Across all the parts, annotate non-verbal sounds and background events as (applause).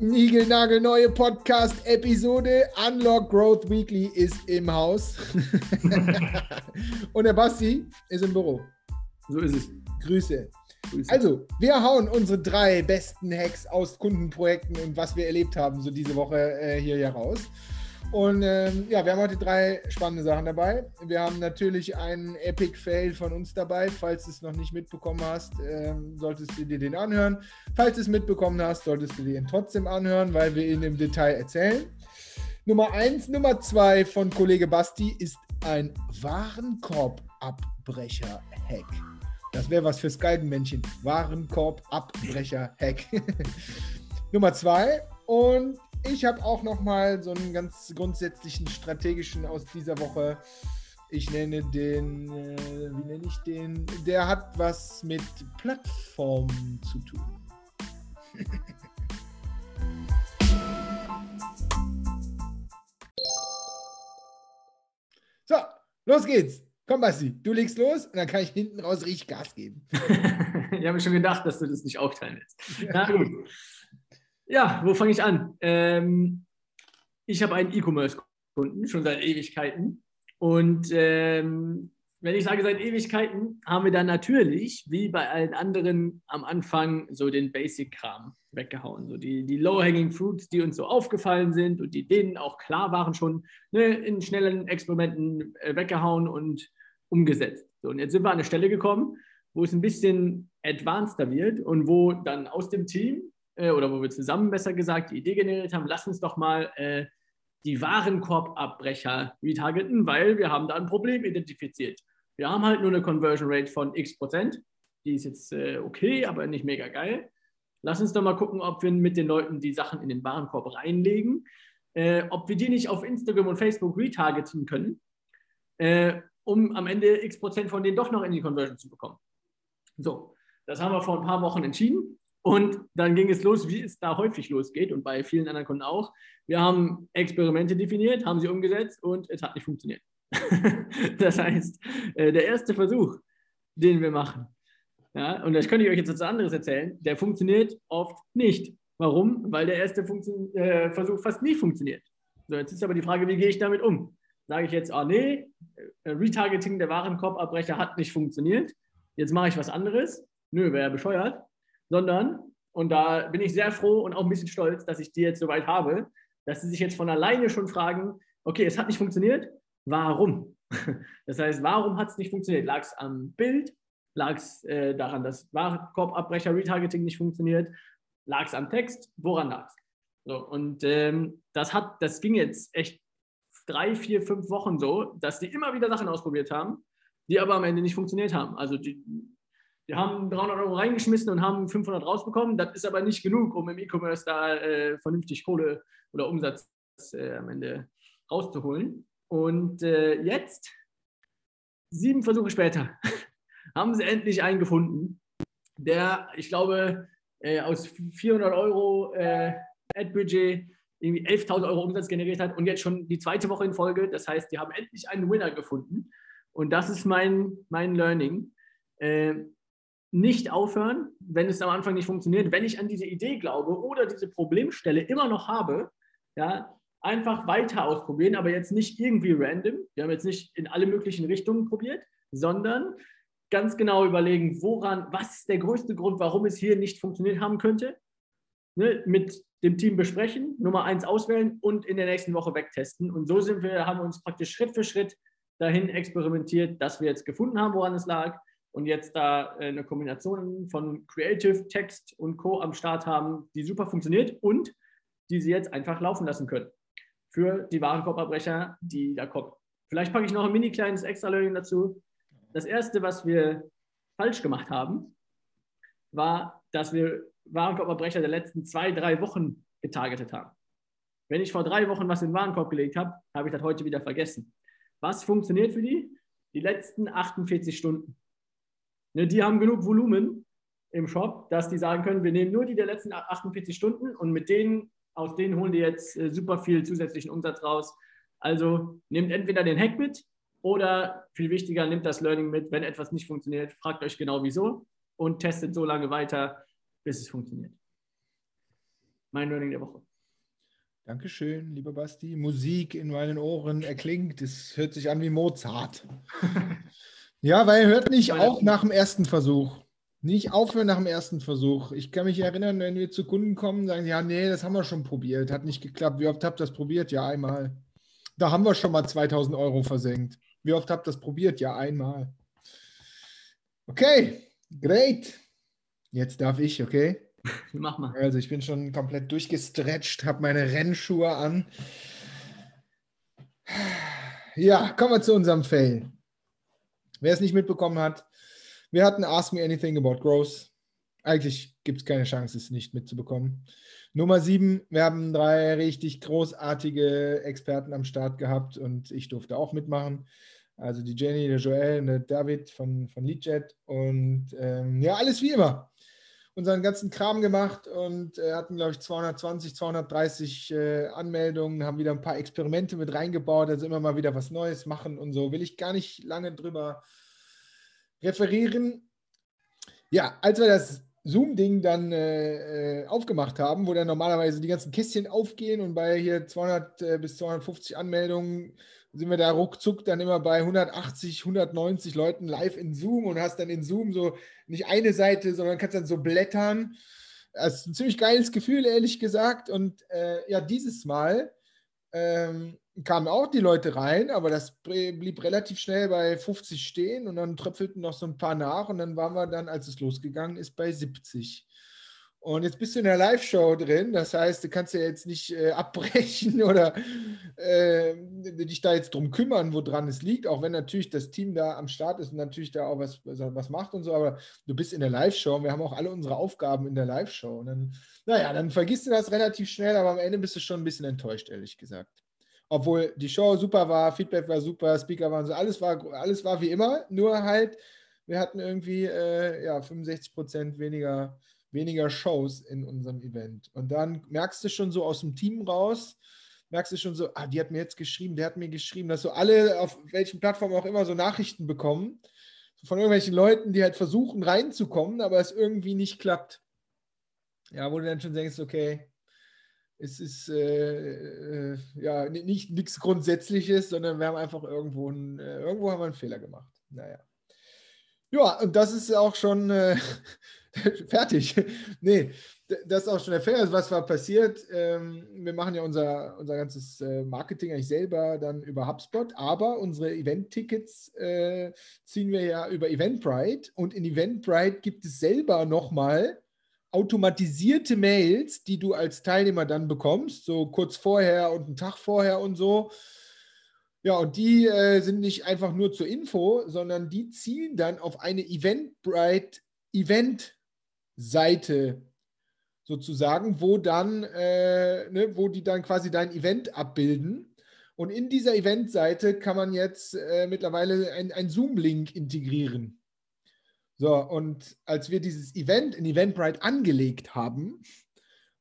Nigelnagelneue Podcast-Episode Unlock Growth Weekly ist im Haus. (laughs) Und der Basti ist im Büro. So ist es. Grüße. Grüße. Also, wir hauen unsere drei besten Hacks aus Kundenprojekten und was wir erlebt haben, so diese Woche äh, hier ja raus. Und ähm, ja, wir haben heute drei spannende Sachen dabei. Wir haben natürlich einen Epic Fail von uns dabei. Falls du es noch nicht mitbekommen hast, ähm, solltest du dir den anhören. Falls du es mitbekommen hast, solltest du dir ihn trotzdem anhören, weil wir ihn im Detail erzählen. Nummer eins, Nummer zwei von Kollege Basti ist ein Warenkorbabbrecher-Hack. Das wäre was fürs Geigenmännchen. Warenkorbabbrecher-Hack. (laughs) Nummer zwei. Und ich habe auch noch mal so einen ganz grundsätzlichen strategischen aus dieser Woche. Ich nenne den, äh, wie nenne ich den? Der hat was mit Plattformen zu tun. (laughs) so, los geht's. Komm, Basti, du legst los und dann kann ich hinten raus richtig Gas geben. (laughs) ich habe mir schon gedacht, dass du das nicht aufteilen willst. (laughs) Na gut. Ja, wo fange ich an? Ähm, ich habe einen E-Commerce-Kunden schon seit Ewigkeiten. Und ähm, wenn ich sage seit Ewigkeiten, haben wir dann natürlich, wie bei allen anderen, am Anfang so den Basic-Kram weggehauen. So die, die Low-Hanging Fruits, die uns so aufgefallen sind und die denen auch klar waren, schon ne, in schnellen Experimenten äh, weggehauen und umgesetzt. So, und jetzt sind wir an eine Stelle gekommen, wo es ein bisschen advanceder wird und wo dann aus dem Team äh, oder wo wir zusammen besser gesagt die Idee generiert haben, lass uns doch mal äh, die Warenkorbabbrecher retargeten, weil wir haben da ein Problem identifiziert. Wir haben halt nur eine Conversion Rate von x Prozent. Die ist jetzt äh, okay, aber nicht mega geil. Lass uns doch mal gucken, ob wir mit den Leuten die Sachen in den Warenkorb reinlegen, äh, ob wir die nicht auf Instagram und Facebook retargeten können, äh, um am Ende x Prozent von denen doch noch in die Conversion zu bekommen. So, das haben wir vor ein paar Wochen entschieden. Und dann ging es los, wie es da häufig losgeht und bei vielen anderen Kunden auch. Wir haben Experimente definiert, haben sie umgesetzt und es hat nicht funktioniert. (laughs) das heißt, äh, der erste Versuch, den wir machen, ja, und das könnte ich euch jetzt etwas anderes erzählen, der funktioniert oft nicht. Warum? Weil der erste Funktion, äh, Versuch fast nie funktioniert. So, jetzt ist aber die Frage, wie gehe ich damit um? Sage ich jetzt, ah nee, äh, Retargeting der Warenkorbabbrecher hat nicht funktioniert, jetzt mache ich was anderes. Nö, wäre ja bescheuert sondern, und da bin ich sehr froh und auch ein bisschen stolz, dass ich die jetzt soweit habe, dass sie sich jetzt von alleine schon fragen, okay, es hat nicht funktioniert, warum? (laughs) Das heißt, warum hat es nicht funktioniert? Lag es am Bild? Lag es äh, daran, dass Warenkorbabbrecher Retargeting nicht funktioniert? Lag es am Text? Woran lag es? So, und ähm, das, hat, das ging jetzt echt drei, vier, fünf Wochen so, dass die immer wieder Sachen ausprobiert haben, die aber am Ende nicht funktioniert haben. Also die, wir haben 300 Euro reingeschmissen und haben 500 rausbekommen. Das ist aber nicht genug, um im E-Commerce da äh, vernünftig Kohle oder Umsatz äh, am Ende rauszuholen. Und äh, jetzt, sieben Versuche später, (laughs) haben sie endlich einen gefunden, der, ich glaube, äh, aus 400 Euro äh, Ad-Budget irgendwie 11.000 Euro Umsatz generiert hat und jetzt schon die zweite Woche in Folge. Das heißt, die haben endlich einen Winner gefunden. Und das ist mein, mein Learning. Äh, nicht aufhören, wenn es am Anfang nicht funktioniert, wenn ich an diese Idee glaube oder diese Problemstelle immer noch habe, ja, einfach weiter ausprobieren, aber jetzt nicht irgendwie random. Wir haben jetzt nicht in alle möglichen Richtungen probiert, sondern ganz genau überlegen, woran, was ist der größte Grund, warum es hier nicht funktioniert haben könnte. Ne, mit dem Team besprechen, Nummer eins auswählen und in der nächsten Woche wegtesten. Und so sind wir, haben wir uns praktisch Schritt für Schritt dahin experimentiert, dass wir jetzt gefunden haben, woran es lag und jetzt da äh, eine Kombination von Creative, Text und Co. am Start haben, die super funktioniert und die sie jetzt einfach laufen lassen können für die Warenkorbabbrecher, die da kommen. Vielleicht packe ich noch ein mini kleines Extra-Learning dazu. Das erste, was wir falsch gemacht haben, war, dass wir Warenkorbabbrecher der letzten zwei, drei Wochen getargetet haben. Wenn ich vor drei Wochen was in den Warenkorb gelegt habe, habe ich das heute wieder vergessen. Was funktioniert für die? Die letzten 48 Stunden. Ne, die haben genug Volumen im Shop, dass die sagen können, wir nehmen nur die der letzten 48 Stunden und mit denen, aus denen holen die jetzt äh, super viel zusätzlichen Umsatz raus. Also nehmt entweder den Hack mit oder viel wichtiger, nehmt das Learning mit. Wenn etwas nicht funktioniert, fragt euch genau wieso und testet so lange weiter, bis es funktioniert. mein Learning der Woche. Dankeschön, lieber Basti. Musik in meinen Ohren erklingt. Es hört sich an wie Mozart. (laughs) ja, weil er hört nicht auf nach dem ersten Versuch. Nicht aufhören nach dem ersten Versuch. Ich kann mich erinnern, wenn wir zu Kunden kommen, sagen, ja, nee, das haben wir schon probiert, hat nicht geklappt. Wie oft habt ihr das probiert? Ja, einmal. Da haben wir schon mal 2000 Euro versenkt. Wie oft habt ihr das probiert? Ja, einmal. Okay, great. Jetzt darf ich, okay? (laughs) Mach mal. Also ich bin schon komplett durchgestretcht, habe meine Rennschuhe an. Ja, kommen wir zu unserem Fail. Wer es nicht mitbekommen hat, wir hatten Ask Me Anything About Growth. Eigentlich gibt es keine Chance, es nicht mitzubekommen. Nummer sieben, wir haben drei richtig großartige Experten am Start gehabt und ich durfte auch mitmachen. Also die Jenny, der Joel und der David von, von Leadjet und ähm, ja, alles wie immer unseren ganzen Kram gemacht und äh, hatten, glaube ich, 220, 230 äh, Anmeldungen, haben wieder ein paar Experimente mit reingebaut, also immer mal wieder was Neues machen und so. Will ich gar nicht lange drüber referieren. Ja, als wir das Zoom-Ding dann äh, äh aufgemacht haben, wo dann normalerweise die ganzen Kästchen aufgehen und bei hier 200 äh, bis 250 Anmeldungen sind wir da ruckzuck dann immer bei 180, 190 Leuten live in Zoom und hast dann in Zoom so nicht eine Seite, sondern kannst dann so blättern. Das ist ein ziemlich geiles Gefühl, ehrlich gesagt. Und äh, ja, dieses Mal ähm, kamen auch die Leute rein, aber das blieb relativ schnell bei 50 stehen und dann tröpfelten noch so ein paar nach und dann waren wir dann, als es losgegangen ist, bei 70. Und jetzt bist du in der Live-Show drin, das heißt, du kannst ja jetzt nicht äh, abbrechen (laughs) oder äh, dich da jetzt drum kümmern, woran es liegt, auch wenn natürlich das Team da am Start ist und natürlich da auch was, was macht und so, aber du bist in der Live-Show und wir haben auch alle unsere Aufgaben in der Live-Show. Und dann, naja, dann vergisst du das relativ schnell, aber am Ende bist du schon ein bisschen enttäuscht, ehrlich gesagt. Obwohl die Show super war, Feedback war super, Speaker waren so, alles war, alles war wie immer, nur halt, wir hatten irgendwie äh, ja, 65 Prozent weniger weniger Shows in unserem Event. Und dann merkst du schon so aus dem Team raus, merkst du schon so, ah, die hat mir jetzt geschrieben, der hat mir geschrieben, dass so alle auf welchen Plattformen auch immer so Nachrichten bekommen von irgendwelchen Leuten, die halt versuchen reinzukommen, aber es irgendwie nicht klappt. Ja, wo du dann schon denkst, okay, es ist äh, äh, ja nicht nichts Grundsätzliches, sondern wir haben einfach irgendwo, ein, äh, irgendwo haben wir einen Fehler gemacht. Naja. Ja, und das ist auch schon äh, (laughs) fertig. nee, das ist auch schon der Fall. Also was war passiert? Ähm, wir machen ja unser, unser ganzes äh, Marketing eigentlich selber dann über HubSpot, aber unsere Event-Tickets äh, ziehen wir ja über Eventbrite und in Eventbrite gibt es selber nochmal automatisierte Mails, die du als Teilnehmer dann bekommst, so kurz vorher und einen Tag vorher und so ja, und die äh, sind nicht einfach nur zur Info, sondern die zielen dann auf eine Eventbrite Event-Seite sozusagen, wo dann, äh, ne, wo die dann quasi dein Event abbilden. Und in dieser Event-Seite kann man jetzt äh, mittlerweile einen Zoom-Link integrieren. So, und als wir dieses Event in Eventbrite angelegt haben,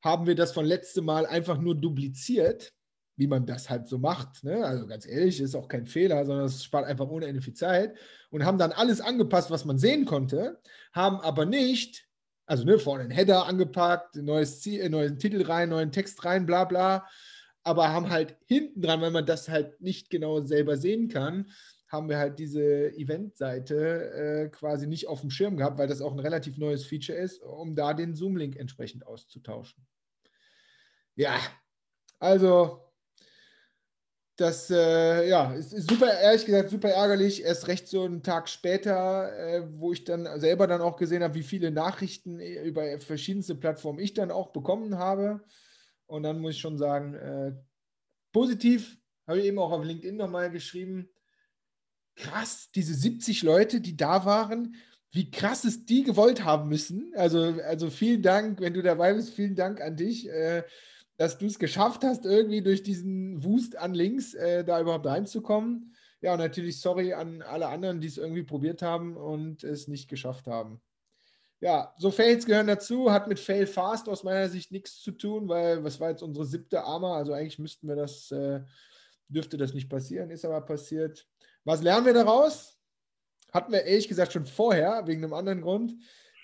haben wir das von letztem Mal einfach nur dupliziert wie man das halt so macht. Ne? Also ganz ehrlich, ist auch kein Fehler, sondern es spart einfach ohne Ende viel Zeit und haben dann alles angepasst, was man sehen konnte, haben aber nicht, also ne, vorne einen Header angepackt, neues Ziel, äh, neuen Titel rein, neuen Text rein, bla bla, aber haben halt hinten dran, weil man das halt nicht genau selber sehen kann, haben wir halt diese Eventseite äh, quasi nicht auf dem Schirm gehabt, weil das auch ein relativ neues Feature ist, um da den Zoom-Link entsprechend auszutauschen. Ja, also das äh, ja, ist, ist, super, ehrlich gesagt, super ärgerlich. Erst recht so einen Tag später, äh, wo ich dann selber dann auch gesehen habe, wie viele Nachrichten über verschiedenste Plattformen ich dann auch bekommen habe. Und dann muss ich schon sagen, äh, positiv, habe ich eben auch auf LinkedIn nochmal geschrieben. Krass, diese 70 Leute, die da waren, wie krass es die gewollt haben müssen. Also, also vielen Dank, wenn du dabei bist, vielen Dank an dich. Dass du es geschafft hast, irgendwie durch diesen Wust an Links äh, da überhaupt reinzukommen. Ja, und natürlich sorry an alle anderen, die es irgendwie probiert haben und es nicht geschafft haben. Ja, so Fails gehören dazu, hat mit Fail Fast aus meiner Sicht nichts zu tun, weil was war jetzt unsere siebte Arma? Also eigentlich müssten wir das, äh, dürfte das nicht passieren, ist aber passiert. Was lernen wir daraus? Hatten wir ehrlich gesagt schon vorher, wegen einem anderen Grund.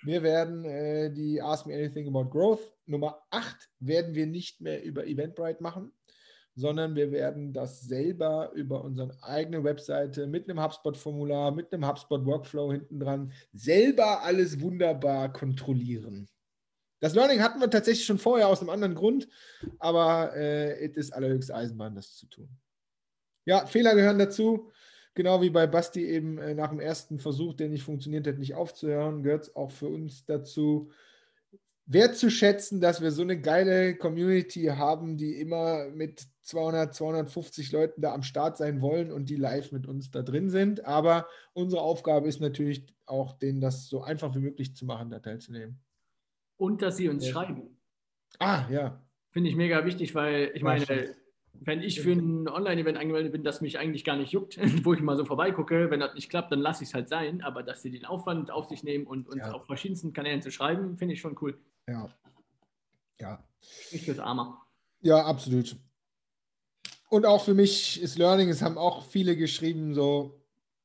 Wir werden äh, die Ask Me Anything About Growth Nummer 8 werden wir nicht mehr über Eventbrite machen, sondern wir werden das selber über unsere eigene Webseite mit einem HubSpot-Formular, mit einem HubSpot-Workflow hinten dran selber alles wunderbar kontrollieren. Das Learning hatten wir tatsächlich schon vorher aus einem anderen Grund, aber äh, es ist allerhöchste Eisenbahn, das zu tun. Ja, Fehler gehören dazu. Genau wie bei Basti eben äh, nach dem ersten Versuch, der nicht funktioniert hat, nicht aufzuhören, gehört es auch für uns dazu, wertzuschätzen, dass wir so eine geile Community haben, die immer mit 200, 250 Leuten da am Start sein wollen und die live mit uns da drin sind. Aber unsere Aufgabe ist natürlich auch, denen das so einfach wie möglich zu machen, da teilzunehmen. Und dass sie uns ja. schreiben. Ah, ja. Finde ich mega wichtig, weil ich meine, wenn ich für ein Online-Event angemeldet bin, das mich eigentlich gar nicht juckt, (laughs) wo ich mal so vorbeigucke, wenn das nicht klappt, dann lasse ich es halt sein. Aber dass sie den Aufwand auf sich nehmen und uns ja. auf verschiedensten Kanälen zu schreiben, finde ich schon cool. Ja. Ja. Ich fürs Armer. Ja, absolut. Und auch für mich ist Learning, es haben auch viele geschrieben, so,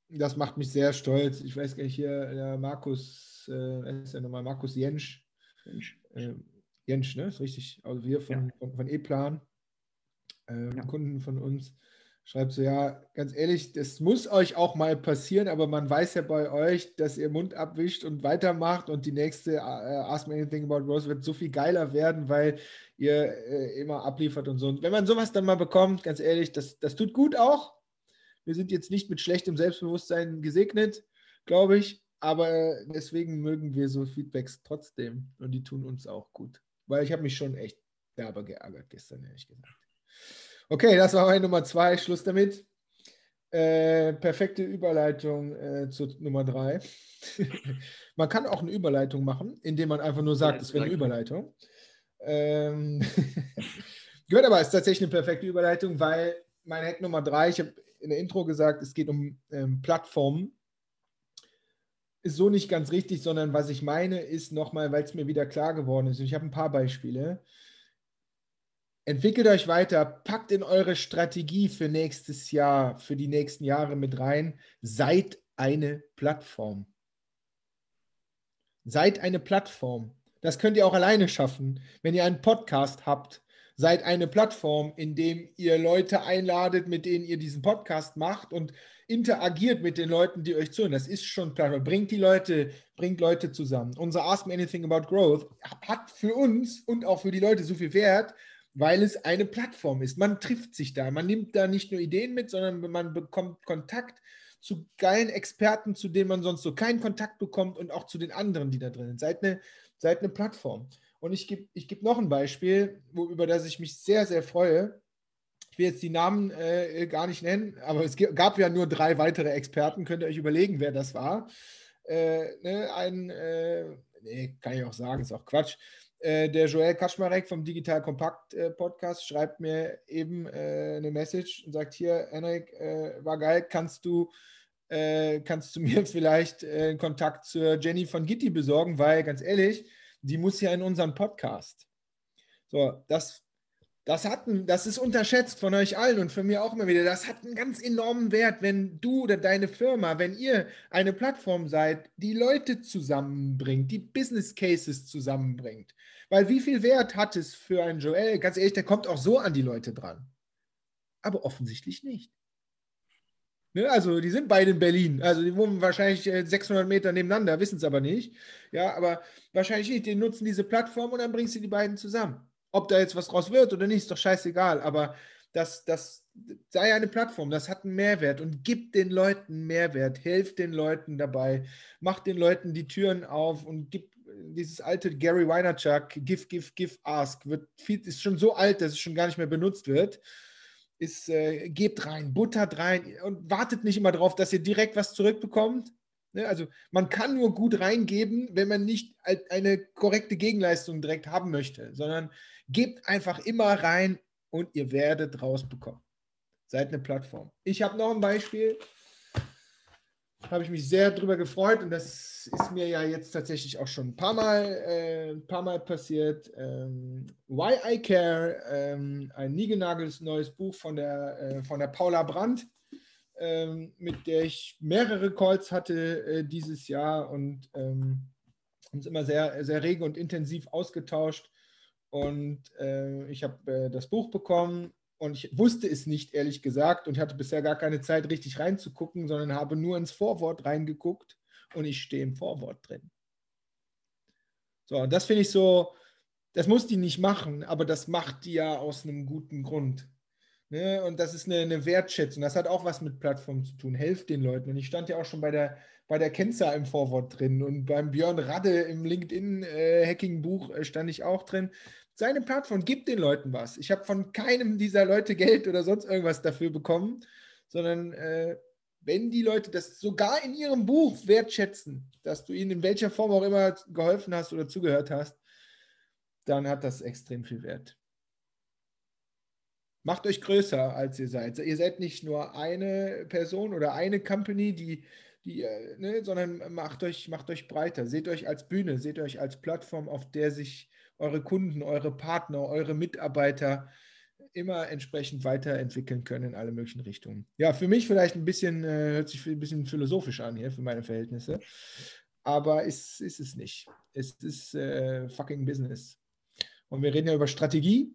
das macht mich sehr stolz. Ich weiß gar nicht, hier der Markus, äh, ist ja nochmal Markus Jensch. Jensch, äh, Jensch ne? Ist richtig. Also wir von, ja. von, von E-Plan äh, ja. Kunden von uns, schreibt so, ja, ganz ehrlich, das muss euch auch mal passieren, aber man weiß ja bei euch, dass ihr Mund abwischt und weitermacht und die nächste äh, Ask Me Anything About Rose wird so viel geiler werden, weil ihr äh, immer abliefert und so. Und wenn man sowas dann mal bekommt, ganz ehrlich, das, das tut gut auch. Wir sind jetzt nicht mit schlechtem Selbstbewusstsein gesegnet, glaube ich, aber deswegen mögen wir so Feedbacks trotzdem und die tun uns auch gut. Weil ich habe mich schon echt derbe geärgert gestern, ehrlich gesagt. Okay, das war meine Nummer zwei. Schluss damit. Äh, perfekte Überleitung äh, zu Nummer drei. (laughs) man kann auch eine Überleitung machen, indem man einfach nur sagt, es wäre eine Überleitung. Ähm, (laughs) gehört aber, ist tatsächlich eine perfekte Überleitung, weil mein Hack Nummer drei, ich habe in der Intro gesagt, es geht um ähm, Plattformen. Ist so nicht ganz richtig, sondern was ich meine, ist nochmal, weil es mir wieder klar geworden ist. Ich habe ein paar Beispiele. Entwickelt euch weiter, packt in eure Strategie für nächstes Jahr, für die nächsten Jahre mit rein. Seid eine Plattform. Seid eine Plattform. Das könnt ihr auch alleine schaffen. Wenn ihr einen Podcast habt, seid eine Plattform, in dem ihr Leute einladet, mit denen ihr diesen Podcast macht und interagiert mit den Leuten, die euch zuhören. Das ist schon Plattform. Bringt die Leute, bringt Leute zusammen. Unser Ask Me Anything About Growth hat für uns und auch für die Leute so viel Wert, weil es eine Plattform ist. Man trifft sich da. Man nimmt da nicht nur Ideen mit, sondern man bekommt Kontakt zu geilen Experten, zu denen man sonst so keinen Kontakt bekommt und auch zu den anderen, die da drin sind. Seid eine, seid eine Plattform. Und ich gebe ich geb noch ein Beispiel, wo, über das ich mich sehr, sehr freue. Ich will jetzt die Namen äh, gar nicht nennen, aber es gab ja nur drei weitere Experten. Könnt ihr euch überlegen, wer das war? Äh, ne, ein, äh, nee, kann ich auch sagen, ist auch Quatsch. Äh, der Joel Kaczmarek vom Digital Kompakt äh, Podcast schreibt mir eben äh, eine Message und sagt: Hier, Henrik, äh, war geil, kannst du, äh, kannst du (laughs) mir vielleicht einen Kontakt zur Jenny von Gitti besorgen, weil ganz ehrlich, die muss ja in unseren Podcast. So, das das, hat ein, das ist unterschätzt von euch allen und von mir auch immer wieder. Das hat einen ganz enormen Wert, wenn du oder deine Firma, wenn ihr eine Plattform seid, die Leute zusammenbringt, die Business Cases zusammenbringt. Weil wie viel Wert hat es für einen Joel? Ganz ehrlich, der kommt auch so an die Leute dran. Aber offensichtlich nicht. Ne? Also die sind beide in Berlin. Also die wohnen wahrscheinlich 600 äh, Meter nebeneinander, wissen es aber nicht. Ja, aber wahrscheinlich nicht. Die nutzen diese Plattform und dann bringst du die beiden zusammen. Ob da jetzt was draus wird oder nicht, ist doch scheißegal. Aber das, das sei eine Plattform, das hat einen Mehrwert und gibt den Leuten Mehrwert, hilft den Leuten dabei, macht den Leuten die Türen auf und gibt dieses alte Gary Weinerchuk, Give, Give, Give, Ask, wird viel, ist schon so alt, dass es schon gar nicht mehr benutzt wird. Ist, äh, gebt rein, buttert rein und wartet nicht immer darauf, dass ihr direkt was zurückbekommt, also man kann nur gut reingeben, wenn man nicht eine korrekte Gegenleistung direkt haben möchte, sondern gebt einfach immer rein und ihr werdet rausbekommen. Seid eine Plattform. Ich habe noch ein Beispiel, habe ich mich sehr darüber gefreut und das ist mir ja jetzt tatsächlich auch schon ein paar Mal, äh, ein paar Mal passiert. Ähm, Why I Care, ähm, ein niegelnageltes neues Buch von der, äh, von der Paula Brandt ähm, mit der ich mehrere Calls hatte äh, dieses Jahr und ähm, uns immer sehr, sehr rege und intensiv ausgetauscht. Und äh, ich habe äh, das Buch bekommen und ich wusste es nicht, ehrlich gesagt, und hatte bisher gar keine Zeit, richtig reinzugucken, sondern habe nur ins Vorwort reingeguckt und ich stehe im Vorwort drin. So, und das finde ich so, das muss die nicht machen, aber das macht die ja aus einem guten Grund. Ne? Und das ist eine, eine, Wertschätzung. Das hat auch was mit Plattformen zu tun. Helft den Leuten. Und ich stand ja auch schon bei der, bei der Kenza im Vorwort drin und beim Björn Radde im LinkedIn-Hacking-Buch äh, stand ich auch drin seine Plattform gibt den Leuten was. Ich habe von keinem dieser Leute Geld oder sonst irgendwas dafür bekommen, sondern äh, wenn die Leute das sogar in ihrem Buch wertschätzen, dass du ihnen in welcher Form auch immer geholfen hast oder zugehört hast, dann hat das extrem viel Wert. Macht euch größer, als ihr seid. Ihr seid nicht nur eine Person oder eine Company, die, die äh, ne, sondern macht euch, macht euch breiter. Seht euch als Bühne, seht euch als Plattform, auf der sich eure Kunden, eure Partner, eure Mitarbeiter immer entsprechend weiterentwickeln können in alle möglichen Richtungen. Ja, für mich vielleicht ein bisschen, äh, hört sich ein bisschen philosophisch an hier für meine Verhältnisse, aber ist, ist es nicht. Es ist äh, fucking Business. Und wir reden ja über Strategie.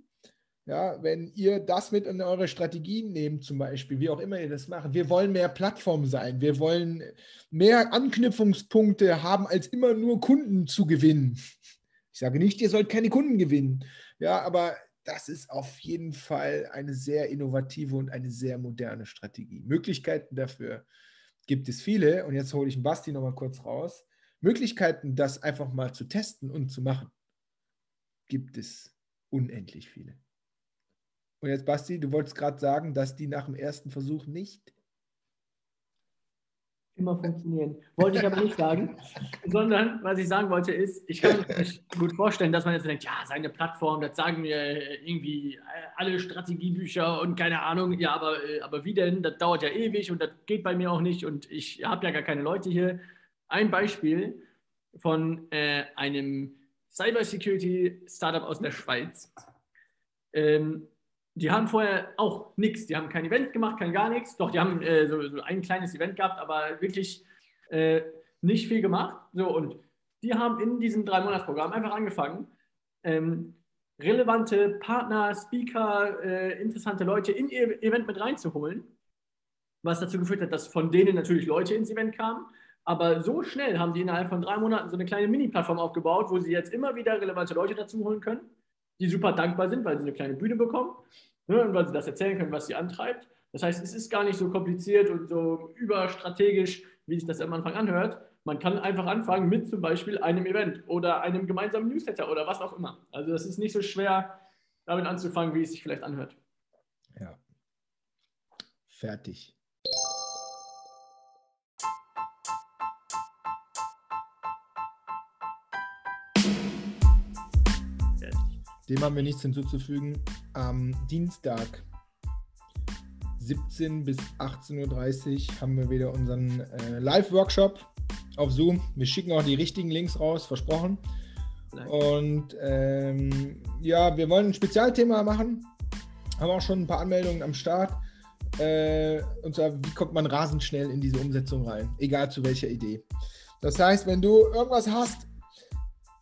Ja, wenn ihr das mit in eure Strategien nehmt, zum Beispiel, wie auch immer ihr das macht, wir wollen mehr Plattform sein, wir wollen mehr Anknüpfungspunkte haben, als immer nur Kunden zu gewinnen. Ich sage nicht, ihr sollt keine Kunden gewinnen. Ja, aber das ist auf jeden Fall eine sehr innovative und eine sehr moderne Strategie. Möglichkeiten dafür gibt es viele. Und jetzt hole ich Basti nochmal kurz raus. Möglichkeiten, das einfach mal zu testen und zu machen, gibt es unendlich viele. Und jetzt, Basti, du wolltest gerade sagen, dass die nach dem ersten Versuch nicht immer funktionieren. Wollte ich aber nicht sagen, (laughs) sondern was ich sagen wollte ist, ich kann mir gut vorstellen, dass man jetzt denkt, ja, seine Plattform, das sagen mir irgendwie alle Strategiebücher und keine Ahnung, ja, aber, äh, aber wie denn? Das dauert ja ewig und das geht bei mir auch nicht und ich habe ja gar keine Leute hier. Ein Beispiel von äh, einem Cybersecurity-Startup aus der Schweiz. Ähm, die haben vorher auch nichts. Die haben kein Event gemacht, kein gar nichts. Doch, die haben äh, so, so, ein kleines Event gehabt, aber wirklich äh, nicht viel gemacht. So, und die haben in diesem Drei-Monats-Programm einfach angefangen, ähm, relevante Partner, Speaker, äh, interessante Leute in ihr Event mit reinzuholen. Was dazu geführt hat, dass von denen natürlich Leute ins Event kamen. Aber so schnell haben die innerhalb von drei Monaten so eine kleine Mini-Plattform aufgebaut, wo sie jetzt immer wieder relevante Leute dazu holen können die super dankbar sind, weil sie eine kleine Bühne bekommen ne, und weil sie das erzählen können, was sie antreibt. Das heißt, es ist gar nicht so kompliziert und so überstrategisch, wie sich das am Anfang anhört. Man kann einfach anfangen mit zum Beispiel einem Event oder einem gemeinsamen Newsletter oder was auch immer. Also das ist nicht so schwer, damit anzufangen, wie es sich vielleicht anhört. Ja. Fertig. Dem haben wir nichts hinzuzufügen. Am Dienstag 17 bis 18.30 Uhr haben wir wieder unseren äh, Live-Workshop auf Zoom. Wir schicken auch die richtigen Links raus, versprochen. Nein. Und ähm, ja, wir wollen ein Spezialthema machen. Haben auch schon ein paar Anmeldungen am Start. Äh, und zwar, wie kommt man rasend schnell in diese Umsetzung rein? Egal zu welcher Idee. Das heißt, wenn du irgendwas hast,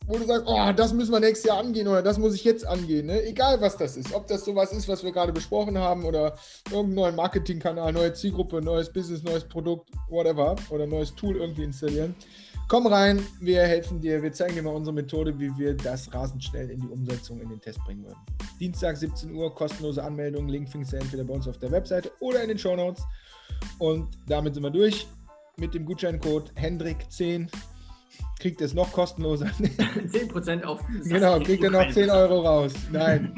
wo du sagst, oh, das müssen wir nächstes Jahr angehen oder das muss ich jetzt angehen. Ne? Egal was das ist. Ob das sowas ist, was wir gerade besprochen haben oder irgendein neuer Marketingkanal, neue Zielgruppe, neues Business, neues Produkt, whatever. Oder neues Tool irgendwie installieren. Komm rein, wir helfen dir, wir zeigen dir mal unsere Methode, wie wir das rasend schnell in die Umsetzung, in den Test bringen würden. Dienstag 17 Uhr, kostenlose Anmeldung, Link findest du entweder bei uns auf der Webseite oder in den Show Notes. Und damit sind wir durch mit dem Gutscheincode Hendrik10 kriegt es noch kostenloser. (laughs) 10% auf. Genau, kriegt er noch 10 Euro raus. Nein.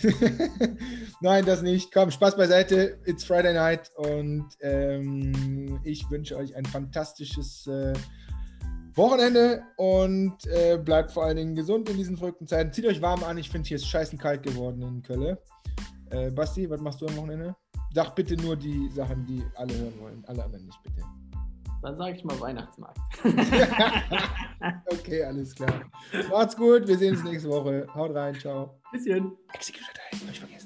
(laughs) Nein, das nicht. Komm, Spaß beiseite. It's Friday night und ähm, ich wünsche euch ein fantastisches äh, Wochenende und äh, bleibt vor allen Dingen gesund in diesen verrückten Zeiten. Zieht euch warm an. Ich finde, hier ist scheißen kalt geworden in Köln. Äh, Basti, was machst du am Wochenende? Sag bitte nur die Sachen, die alle hören wollen. Alle anderen nicht, bitte. Dann sage ich mal Weihnachtsmarkt. (laughs) okay, alles klar. Macht's gut, wir sehen uns nächste Woche. Haut rein, ciao. Bisschen. Execution.